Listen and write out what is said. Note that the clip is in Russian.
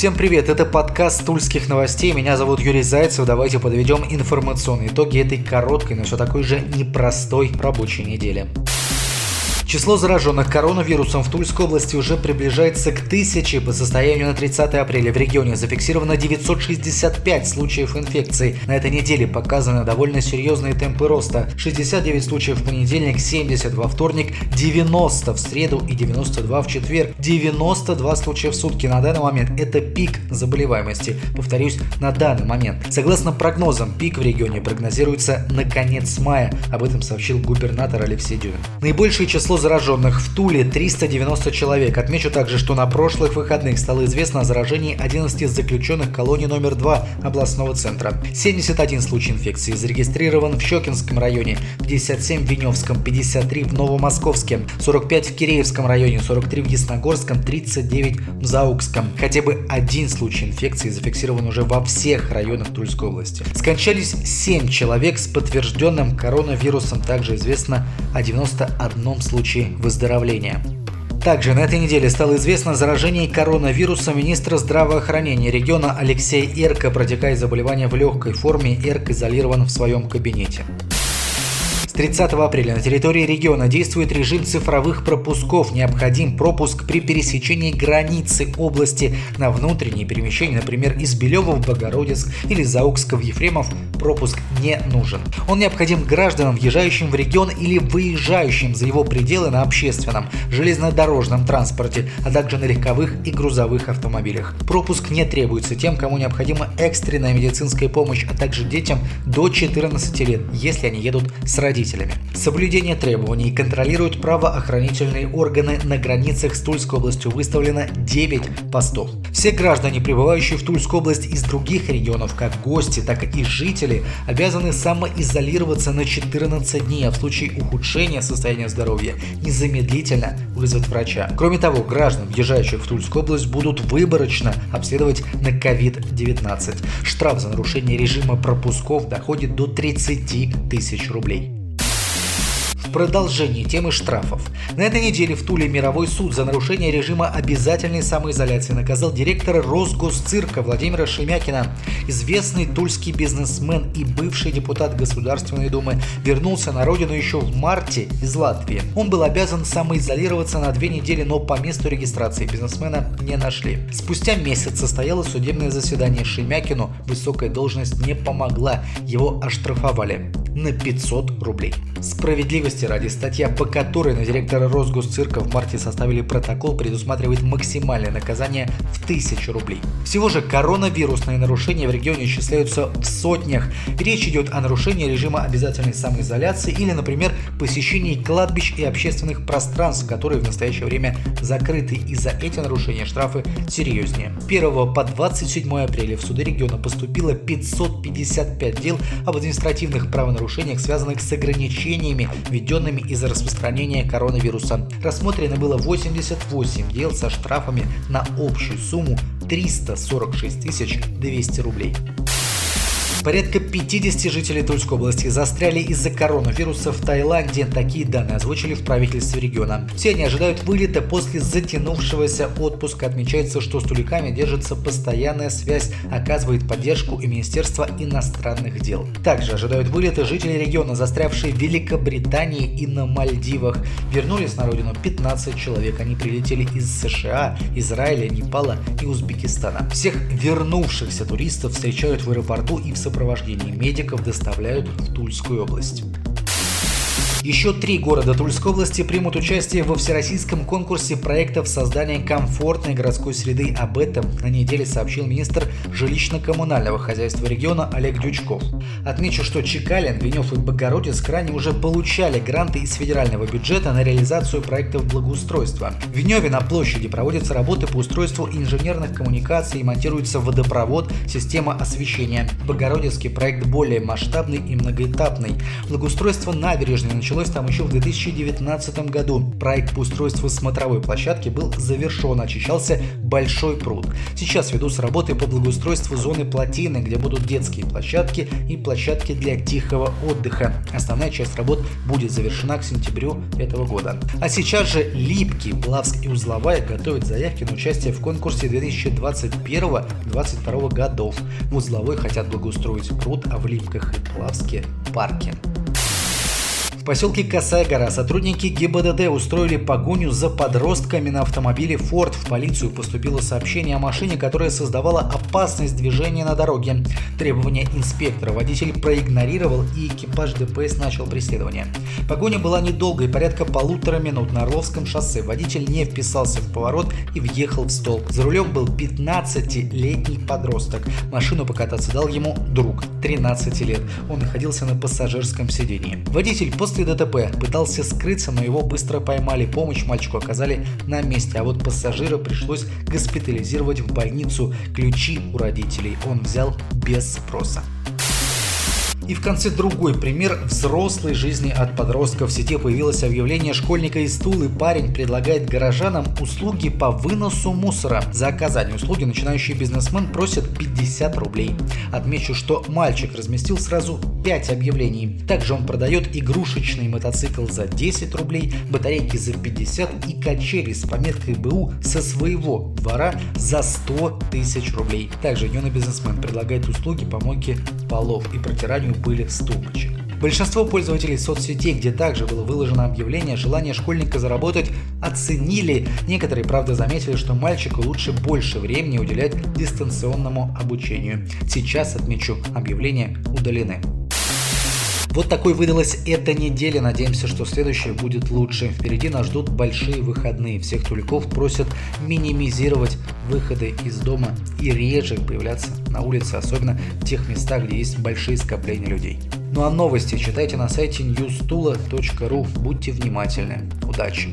Всем привет, это подкаст Тульских новостей, меня зовут Юрий Зайцев, давайте подведем информационные итоги этой короткой, но все такой же непростой рабочей недели. Число зараженных коронавирусом в Тульской области уже приближается к тысяче. По состоянию на 30 апреля в регионе зафиксировано 965 случаев инфекции. На этой неделе показаны довольно серьезные темпы роста. 69 случаев в понедельник, 70 во вторник, 90 в среду и 92 в четверг. 92 случая в сутки на данный момент. Это пик заболеваемости. Повторюсь, на данный момент. Согласно прогнозам, пик в регионе прогнозируется на конец мая. Об этом сообщил губернатор Алексей Дюмин. Наибольшее число зараженных в Туле 390 человек. Отмечу также, что на прошлых выходных стало известно о заражении 11 заключенных колонии номер 2 областного центра. 71 случай инфекции зарегистрирован в Щекинском районе, 57 в Веневском, 53 в Новомосковске, 45 в Киреевском районе, 43 в Ясногорском, 39 в Заукском. Хотя бы один случай инфекции зафиксирован уже во всех районах Тульской области. Скончались 7 человек с подтвержденным коронавирусом. Также известно о 91 случае случае выздоровления. Также на этой неделе стало известно о заражении коронавирусом министра здравоохранения региона Алексея Эрка. Протекает заболевание в легкой форме, Эрк изолирован в своем кабинете. 30 апреля на территории региона действует режим цифровых пропусков. Необходим пропуск при пересечении границы области на внутренние перемещения, например, из Белева в Богородицк или Заукска в Ефремов. Пропуск не нужен. Он необходим гражданам, въезжающим в регион или выезжающим за его пределы на общественном, железнодорожном транспорте, а также на легковых и грузовых автомобилях. Пропуск не требуется тем, кому необходима экстренная медицинская помощь, а также детям до 14 лет, если они едут с родителями нарушителями. Соблюдение требований контролируют правоохранительные органы на границах с Тульской областью выставлено 9 постов. Все граждане, прибывающие в Тульскую область из других регионов, как гости, так и жители, обязаны самоизолироваться на 14 дней, а в случае ухудшения состояния здоровья незамедлительно вызвать врача. Кроме того, граждан, въезжающих в Тульскую область, будут выборочно обследовать на COVID-19. Штраф за нарушение режима пропусков доходит до 30 тысяч рублей продолжение темы штрафов. На этой неделе в Туле мировой суд за нарушение режима обязательной самоизоляции наказал директора Росгосцирка Владимира Шемякина. Известный тульский бизнесмен и бывший депутат Государственной Думы вернулся на родину еще в марте из Латвии. Он был обязан самоизолироваться на две недели, но по месту регистрации бизнесмена не нашли. Спустя месяц состоялось судебное заседание Шемякину. Высокая должность не помогла, его оштрафовали на 500 рублей. Справедливости ради, статья, по которой на директора Росгосцирка в марте составили протокол, предусматривает максимальное наказание в 1000 рублей. Всего же коронавирусные нарушения в регионе исчисляются в сотнях. Речь идет о нарушении режима обязательной самоизоляции или, например, посещении кладбищ и общественных пространств, которые в настоящее время закрыты. И за эти нарушения штрафы серьезнее. 1 по 27 апреля в суды региона поступило 555 дел об административных правонарушениях нарушениях, связанных с ограничениями, введенными из-за распространения коронавируса. Рассмотрено было 88 дел со штрафами на общую сумму 346 200 рублей. Порядка 50 жителей Тульской области застряли из-за коронавируса в Таиланде. Такие данные озвучили в правительстве региона. Все они ожидают вылета после затянувшегося отпуска. Отмечается, что с туликами держится постоянная связь, оказывает поддержку и Министерство иностранных дел. Также ожидают вылета жители региона, застрявшие в Великобритании и на Мальдивах. Вернулись на родину 15 человек. Они прилетели из США, Израиля, Непала и Узбекистана. Всех вернувшихся туристов встречают в аэропорту и в сопровождении медиков доставляют в Тульскую область. Еще три города Тульской области примут участие во всероссийском конкурсе проектов создания комфортной городской среды. Об этом на неделе сообщил министр жилищно-коммунального хозяйства региона Олег Дючков. Отмечу, что Чекалин, Венев и Богородицк ранее уже получали гранты из федерального бюджета на реализацию проектов благоустройства. В Веневе на площади проводятся работы по устройству инженерных коммуникаций и монтируется водопровод, система освещения. В Богородицке проект более масштабный и многоэтапный. Благоустройство набережной начинается началось там еще в 2019 году. Проект по устройству смотровой площадки был завершен, очищался большой пруд. Сейчас ведутся работы по благоустройству зоны плотины, где будут детские площадки и площадки для тихого отдыха. Основная часть работ будет завершена к сентябрю этого года. А сейчас же Липки, Плавск и Узловая готовят заявки на участие в конкурсе 2021-2022 годов. В Узловой хотят благоустроить пруд, а в Липках и Плавске – парки. Поселке Косая сотрудники ГИБДД устроили погоню за подростками на автомобиле Ford. В полицию поступило сообщение о машине, которая создавала опасность движения на дороге. Требования инспектора водитель проигнорировал и экипаж ДПС начал преследование. Погоня была недолгой, порядка полутора минут на Орловском шоссе. Водитель не вписался в поворот и въехал в столб. За рулем был 15-летний подросток. Машину покататься дал ему друг, 13 лет. Он находился на пассажирском сидении. Водитель после После ДТП пытался скрыться, но его быстро поймали. Помощь мальчику оказали на месте, а вот пассажира пришлось госпитализировать в больницу. Ключи у родителей он взял без спроса. И в конце другой пример взрослой жизни от подростков. В сети появилось объявление школьника из Тулы. Парень предлагает горожанам услуги по выносу мусора. За оказание услуги начинающий бизнесмен просит 50 рублей. Отмечу, что мальчик разместил сразу 5 объявлений. Также он продает игрушечный мотоцикл за 10 рублей, батарейки за 50 и качели с пометкой БУ со своего двора за 100 тысяч рублей. Также юный бизнесмен предлагает услуги по мойке полов и протиранию пыли с тумбочек. Большинство пользователей соцсетей, где также было выложено объявление, желание школьника заработать оценили. Некоторые, правда, заметили, что мальчику лучше больше времени уделять дистанционному обучению. Сейчас, отмечу, объявления удалены. Вот такой выдалась эта неделя. Надеемся, что следующая будет лучше. Впереди нас ждут большие выходные. Всех туликов просят минимизировать выходы из дома и реже появляться на улице, особенно в тех местах, где есть большие скопления людей. Ну а новости читайте на сайте newstula.ru. Будьте внимательны. Удачи!